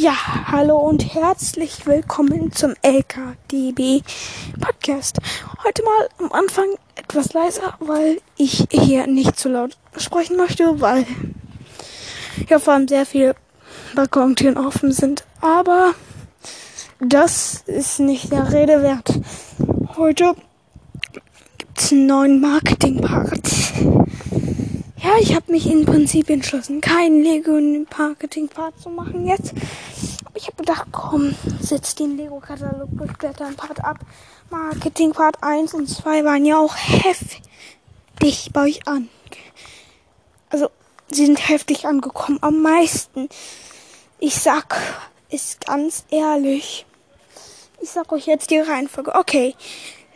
Ja, hallo und herzlich willkommen zum LKDB Podcast. Heute mal am Anfang etwas leiser, weil ich hier nicht zu laut sprechen möchte, weil ja vor allem sehr viele Balkontüren offen sind. Aber das ist nicht der Rede wert. Heute gibt's einen neuen Marketing-Part. Ja, ich habe mich im Prinzip entschlossen, keinen Lego-Marketing-Part zu machen jetzt. Aber ich habe gedacht, komm, setz den Lego-Katalog durchblättern, Part ab. Marketing-Part 1 und 2 waren ja auch heftig bei euch an. Also, sie sind heftig angekommen. Am meisten. Ich sag, ist ganz ehrlich. Ich sag euch jetzt die Reihenfolge. Okay.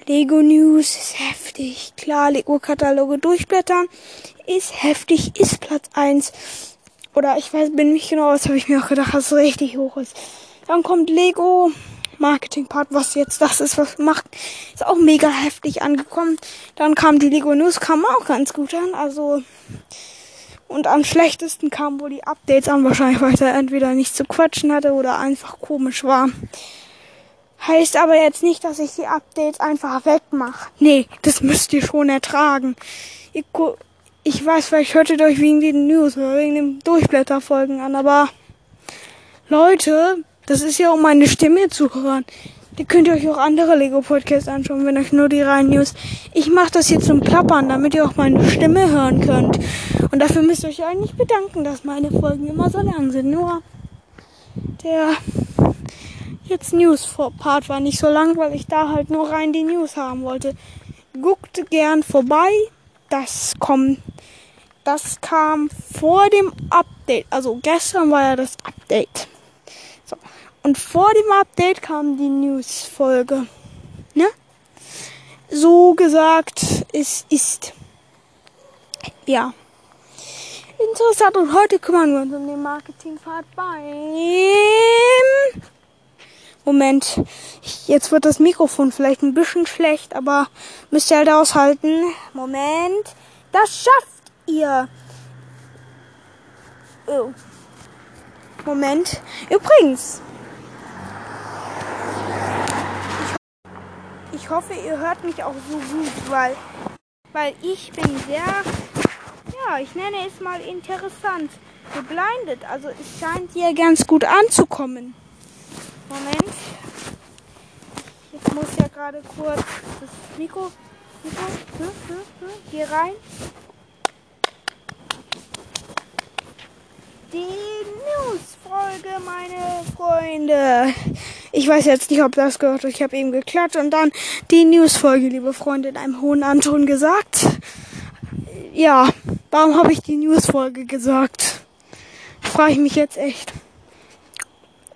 Lego News ist heftig. Klar, Lego Kataloge durchblättern ist heftig, ist Platz 1. Oder ich weiß, bin nicht genau, was habe ich mir auch gedacht, dass es richtig hoch ist. Dann kommt Lego Marketing Part, was jetzt das ist, was macht, ist auch mega heftig angekommen. Dann kam die Lego News, kam auch ganz gut an. Also und am schlechtesten kam wohl die Updates an, wahrscheinlich weil er entweder nicht zu quatschen hatte oder einfach komisch war. Heißt aber jetzt nicht, dass ich die Updates einfach wegmache. Nee, das müsst ihr schon ertragen. Ich, ich weiß, vielleicht hört ihr euch wegen den News oder wegen dem Durchblätterfolgen an, aber Leute, das ist ja um meine Stimme zu hören. Ihr könnt euch auch andere Lego-Podcasts anschauen, wenn euch nur die reinen News. Ich mache das hier zum Plappern, damit ihr auch meine Stimme hören könnt. Und dafür müsst ihr euch eigentlich bedanken, dass meine Folgen immer so lang sind. Nur der jetzt News-Part war nicht so lang, weil ich da halt nur rein die News haben wollte. Guckt gern vorbei. Das kommt, das kam vor dem Update. Also gestern war ja das Update. So. Und vor dem Update kam die News-Folge. Ne? So gesagt, es ist. Ja. Interessant. Und heute kümmern wir uns um den Marketing-Part beim Moment, jetzt wird das Mikrofon vielleicht ein bisschen schlecht, aber müsst ihr halt aushalten. Moment, das schafft ihr. Oh. Moment. Übrigens. Ich, hoffe, ihr hört mich auch so gut, weil, weil ich bin sehr, ja, ich nenne es mal interessant, geblindet. Also es scheint hier ganz gut anzukommen. Moment. Ich muss ja gerade kurz das Mikro, Mikro hier rein. Die News-Folge, meine Freunde. Ich weiß jetzt nicht, ob das gehört. Ich habe eben geklatscht und dann die News-Folge, liebe Freunde, in einem hohen Anton gesagt. Ja, warum habe ich die News-Folge gesagt? Frage ich mich jetzt echt.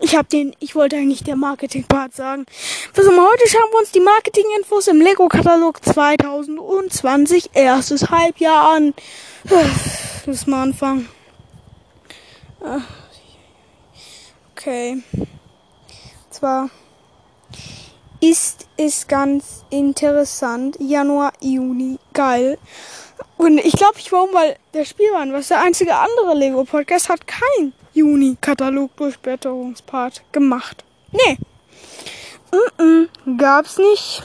Ich habe den, ich wollte eigentlich der Marketing-Part sagen. Also heute schauen wir uns die Marketing-Infos im Lego-Katalog 2020 erstes Halbjahr an. Lass mal anfangen. Okay. Zwar ist es ganz interessant. Januar, Juni, geil. Und ich glaube, ich warum, weil der Spielwaren, was der einzige andere Lego-Podcast hat, kein Juni-Katalog-Durchblätterungspart gemacht. Nee. Mm -mm, gab's nicht.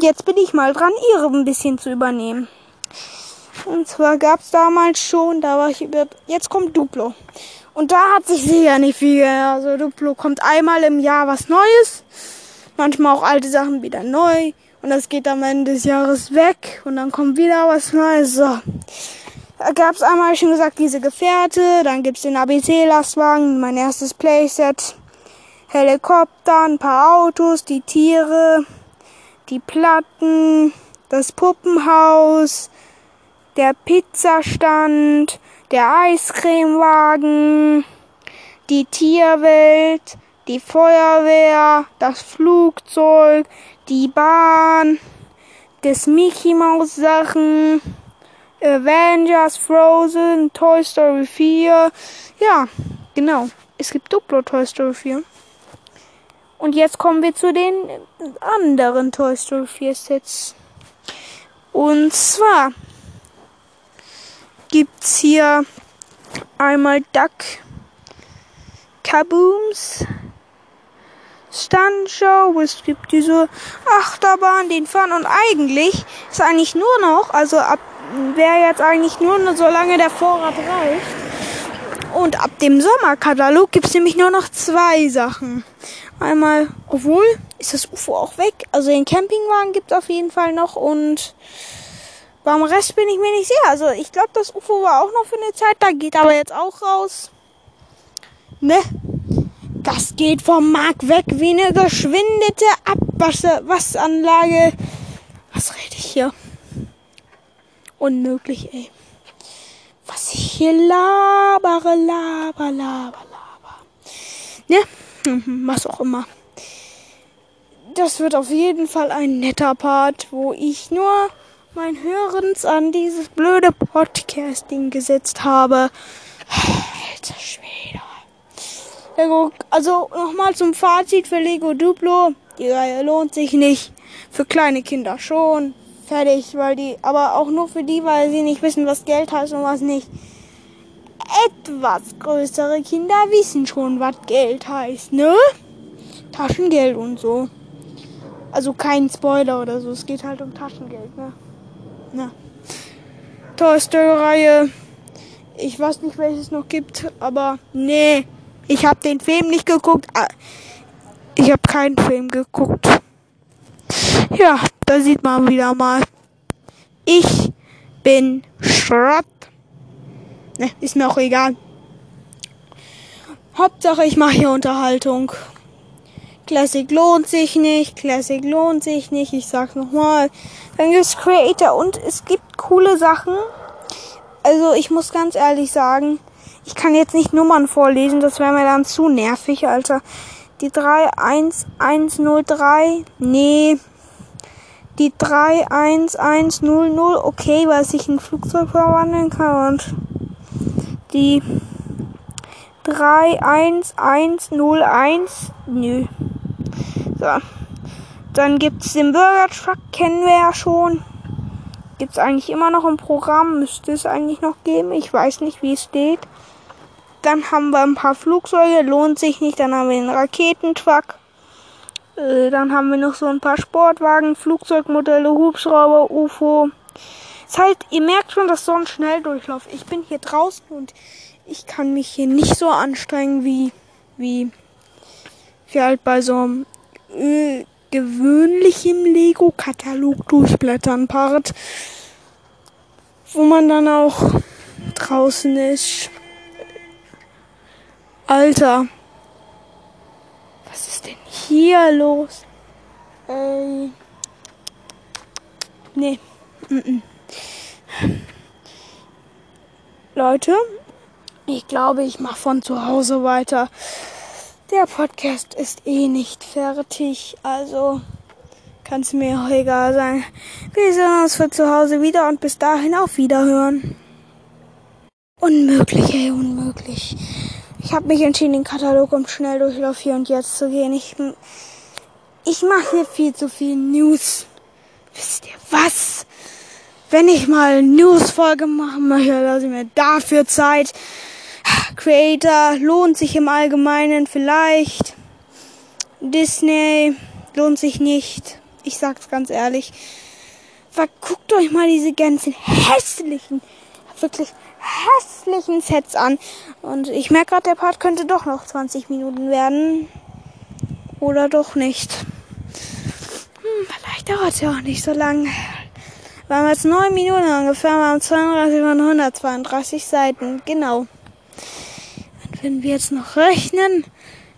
Jetzt bin ich mal dran, ihre ein bisschen zu übernehmen. Und zwar gab's damals schon, da war ich über, jetzt kommt Duplo. Und da hat sich sicher nicht viel geändert. Also Duplo kommt einmal im Jahr was Neues. Manchmal auch alte Sachen wieder neu. Und das geht am Ende des Jahres weg. Und dann kommt wieder was Neues. So gab es einmal schon gesagt, diese Gefährte, dann gibt's den ABC-Lastwagen, mein erstes Playset, Helikopter, ein paar Autos, die Tiere, die Platten, das Puppenhaus, der Pizzastand, der Eiscremewagen, die Tierwelt, die Feuerwehr, das Flugzeug, die Bahn, das Mickey Maus Sachen, Avengers, Frozen, Toy Story 4. Ja, genau. Es gibt Duplo Toy Story 4. Und jetzt kommen wir zu den anderen Toy Story 4 Sets. Und zwar gibt's hier einmal Duck, Kabooms Stuntshow, es gibt diese Achterbahn, den Fun und eigentlich ist eigentlich nur noch, also ab wäre jetzt eigentlich nur solange der Vorrat reicht. Und ab dem Sommerkatalog gibt es nämlich nur noch zwei Sachen. Einmal, obwohl, ist das UFO auch weg. Also den Campingwagen gibt es auf jeden Fall noch und beim Rest bin ich mir nicht sicher. Also ich glaube, das UFO war auch noch für eine Zeit da, geht aber jetzt auch raus. Ne? Das geht vom Markt weg wie eine geschwindete Abwasseranlage. Was rede ich hier? Unmöglich, ey. Was ich hier labere, laber, laber, laber. Ne? Was auch immer. Das wird auf jeden Fall ein netter Part, wo ich nur mein Hörens an dieses blöde Podcasting gesetzt habe. Alter Schwede. Also nochmal zum Fazit für Lego Duplo. Die Reihe lohnt sich nicht. Für kleine Kinder schon. Fertig, weil die, aber auch nur für die, weil sie nicht wissen, was Geld heißt und was nicht. Etwas größere Kinder wissen schon, was Geld heißt, ne? Taschengeld und so. Also kein Spoiler oder so. Es geht halt um Taschengeld, ne? Na. Toy Reihe. Ich weiß nicht, welches noch gibt, aber nee. Ich habe den Film nicht geguckt. Ah, ich habe keinen Film geguckt. Ja, da sieht man wieder mal. Ich bin Schrott. Ne, ist mir auch egal. Hauptsache, ich mache hier Unterhaltung. Classic lohnt sich nicht, Classic lohnt sich nicht, ich sag's nochmal. Dann gibt's Creator und es gibt coole Sachen. Also ich muss ganz ehrlich sagen, ich kann jetzt nicht Nummern vorlesen, das wäre mir dann zu nervig, Alter. Die 31103, nee. Die 31100, okay, weil sich ein Flugzeug verwandeln kann. Und die 31101, nö. So. Dann gibt's den Burger Truck, kennen wir ja schon. Gibt's eigentlich immer noch im Programm, müsste es eigentlich noch geben. Ich weiß nicht, wie es steht. Dann haben wir ein paar Flugzeuge, lohnt sich nicht. Dann haben wir den Raketentruck. Äh, dann haben wir noch so ein paar Sportwagen, Flugzeugmodelle, Hubschrauber, UFO. Das heißt, ihr merkt schon, dass so ein Schnelldurchlauf. Ich bin hier draußen und ich kann mich hier nicht so anstrengen wie, wie, wie halt bei so einem äh, gewöhnlichen Lego-Katalog durchblättern Part, wo man dann auch draußen ist. Alter. Was ist denn hier los? Ey. Nee. Mm -mm. Leute, ich glaube, ich mache von zu Hause weiter. Der Podcast ist eh nicht fertig, also kann es mir auch egal sein. Wir sehen uns für zu Hause wieder und bis dahin auf Wiederhören. Unmöglich, ey, unmöglich. Ich habe mich entschieden, den Katalog um Schnelldurchlauf hier und jetzt zu gehen. Ich, ich mache hier viel zu viel News. Wisst ihr was? Wenn ich mal News-Folge machen möchte, lasse ich mir dafür Zeit. Creator lohnt sich im Allgemeinen vielleicht. Disney lohnt sich nicht. Ich sag's ganz ehrlich. Guckt euch mal diese ganzen hässlichen, wirklich hässlichen Sets an. Und ich merke gerade, der Part könnte doch noch 20 Minuten werden. Oder doch nicht. Hm, vielleicht dauert es ja auch nicht so lang. Wir haben jetzt 9 Minuten ungefähr. Wir haben 32 von 132 Seiten. Genau. Und wenn wir jetzt noch rechnen,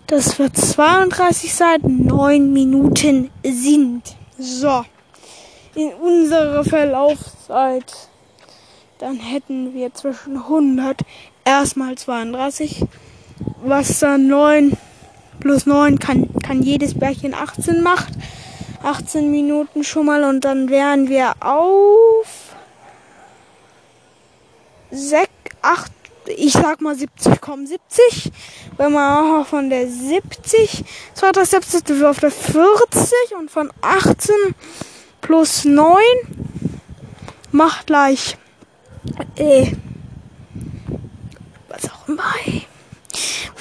dass wir 32 Seiten 9 Minuten sind. So. In unserer Verlaufszeit dann hätten wir zwischen 100 erstmal 32, was dann 9 plus 9 kann, kann jedes Bärchen 18 macht. 18 Minuten schon mal und dann wären wir auf 6, 8, ich sag mal 70, komm 70. Wenn man auch von der 70, 270 auf der 40 und von 18 plus 9 macht gleich äh, was auch immer.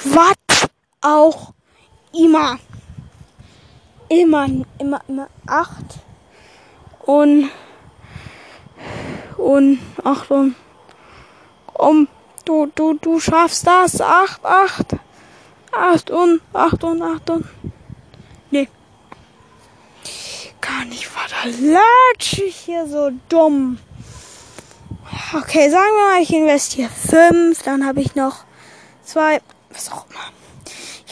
Was auch immer, immer, immer, immer acht und und Achtung, um du du du schaffst das. Acht acht acht und acht und acht und. Nee. Gar nicht war da latsch ich hier so dumm okay sagen wir mal ich investiere fünf dann habe ich noch zwei was auch immer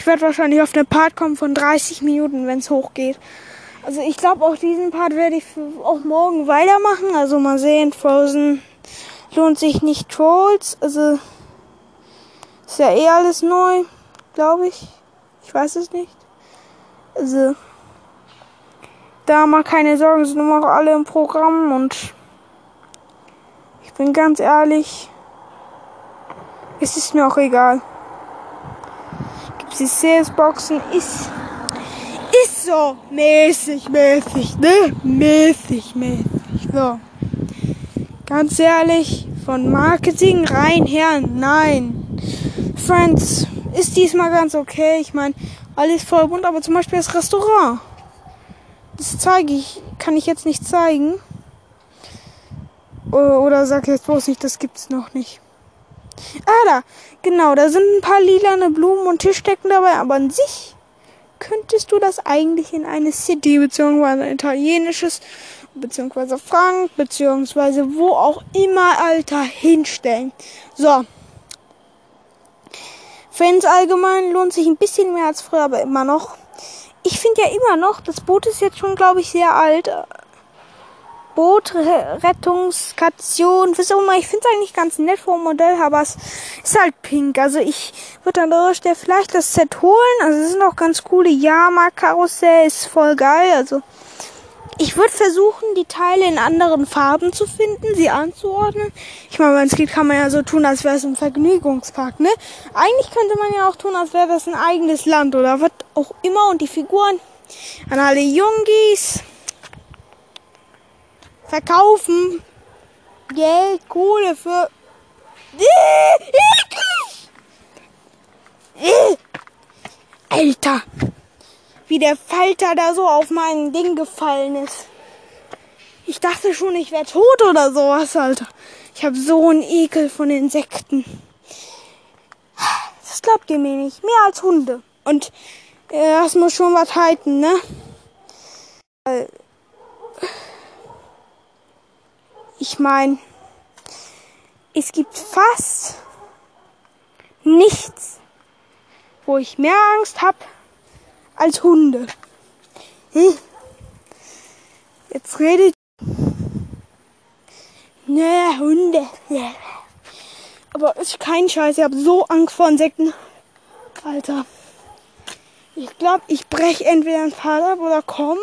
ich werde wahrscheinlich auf eine Part kommen von 30 Minuten, wenn es hochgeht. Also ich glaube, auch diesen Part werde ich auch morgen weitermachen. Also mal sehen, Frozen lohnt sich nicht Trolls. Also ist ja eh alles neu, glaube ich. Ich weiß es nicht. Also da mal keine Sorgen, sind immer noch alle im Programm und bin ganz ehrlich, es ist mir auch egal die CS-Boxen ist, ist so mäßig, mäßig, ne? Mäßig, mäßig, so. Ganz ehrlich, von Marketing rein her, nein. Friends ist diesmal ganz okay. Ich meine, alles voll bunt, aber zum Beispiel das Restaurant. Das zeige ich, kann ich jetzt nicht zeigen. Oder sag jetzt bloß nicht, das gibt's noch nicht. Ah, da. Genau, da sind ein paar lilane Blumen und Tischdecken dabei, aber an sich könntest du das eigentlich in eine City beziehungsweise ein italienisches beziehungsweise Frank beziehungsweise wo auch immer Alter hinstellen. So. Fans allgemein lohnt sich ein bisschen mehr als früher, aber immer noch. Ich finde ja immer noch, das Boot ist jetzt schon, glaube ich, sehr alt. Bootrettungsstation. Auch immer. Ich finde es eigentlich ganz nett vom Modell, aber es ist halt pink. Also ich würde an der Stelle vielleicht das Set holen. Also es sind auch ganz coole Yama-Karussell. Ist voll geil. Also ich würde versuchen, die Teile in anderen Farben zu finden, sie anzuordnen. Ich meine, wenn es geht, kann man ja so tun, als wäre es ein Vergnügungspark, ne? Eigentlich könnte man ja auch tun, als wäre das ein eigenes Land oder was auch immer. Und die Figuren an alle Jungis verkaufen. Geld, Kohle für. Alter, wie der Falter da so auf mein Ding gefallen ist. Ich dachte schon, ich wäre tot oder sowas, Alter. Ich habe so einen Ekel von Insekten. Das glaubt ihr mir nicht. Mehr als Hunde. Und äh, das muss schon was halten, ne? Ich meine, es gibt fast nichts, wo ich mehr Angst habe als Hunde. Hm? Jetzt redet. Ne, Hunde. Ja. Aber ist kein Scheiß. Ich habe so Angst vor Insekten. Alter. Ich glaube, ich breche entweder ein ab oder kommen.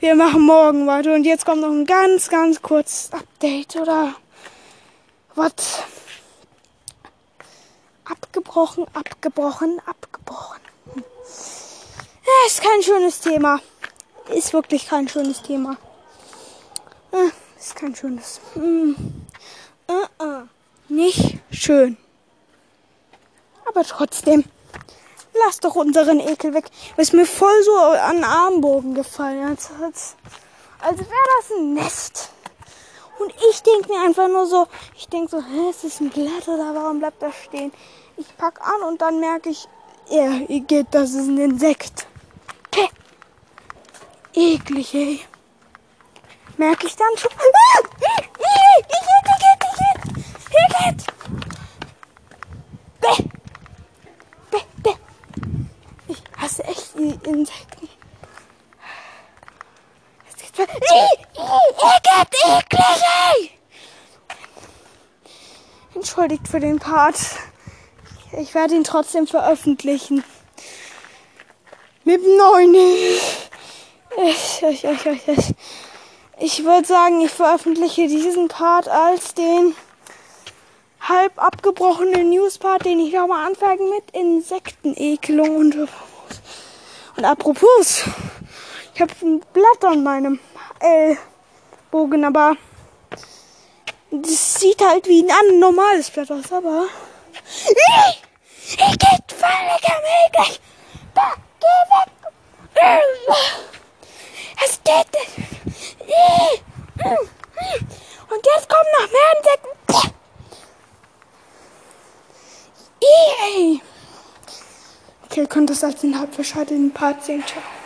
Wir machen morgen weiter. Und jetzt kommt noch ein ganz, ganz kurzes Update oder was? Abgebrochen, abgebrochen, abgebrochen. Ja, ist kein schönes Thema. Ist wirklich kein schönes Thema. Ist kein schönes. Mm. Uh -uh. Nicht schön. Aber trotzdem lass doch unseren Ekel weg. Ist mir voll so an den Armbogen gefallen. Als, als, als wäre das ein Nest. Und ich denke mir einfach nur so, ich denke so, hä, ist das ein Blatt oder warum bleibt das stehen? Ich pack an und dann merke ich, ja, geht, das ist ein Insekt. Hä? Eklig, ey. Merke ich dann schon. Ah! Igitt, Igitt, Igitt, Igitt. Bäh. Hasse echt Insekten. Jetzt geht's weiter. Eklig, ey! Entschuldigt für den Part. Ich werde ihn trotzdem veröffentlichen. Mit neun. Ich, ich, ich, ich, ich würde sagen, ich veröffentliche diesen Part als den halb abgebrochenen Newspart, den ich nochmal anfange mit Insektenekelung und und apropos, ich habe ein Blatt an meinem Ellbogen, aber das sieht halt wie ein normales Blatt aus, aber ich, ich geht völlig nicht! Bah, geh weg! Es geht nicht! Und jetzt kommen noch mehr Insekten. Ey. Okay, könnt das als den Hauptfisch heute in Part 10 schauen.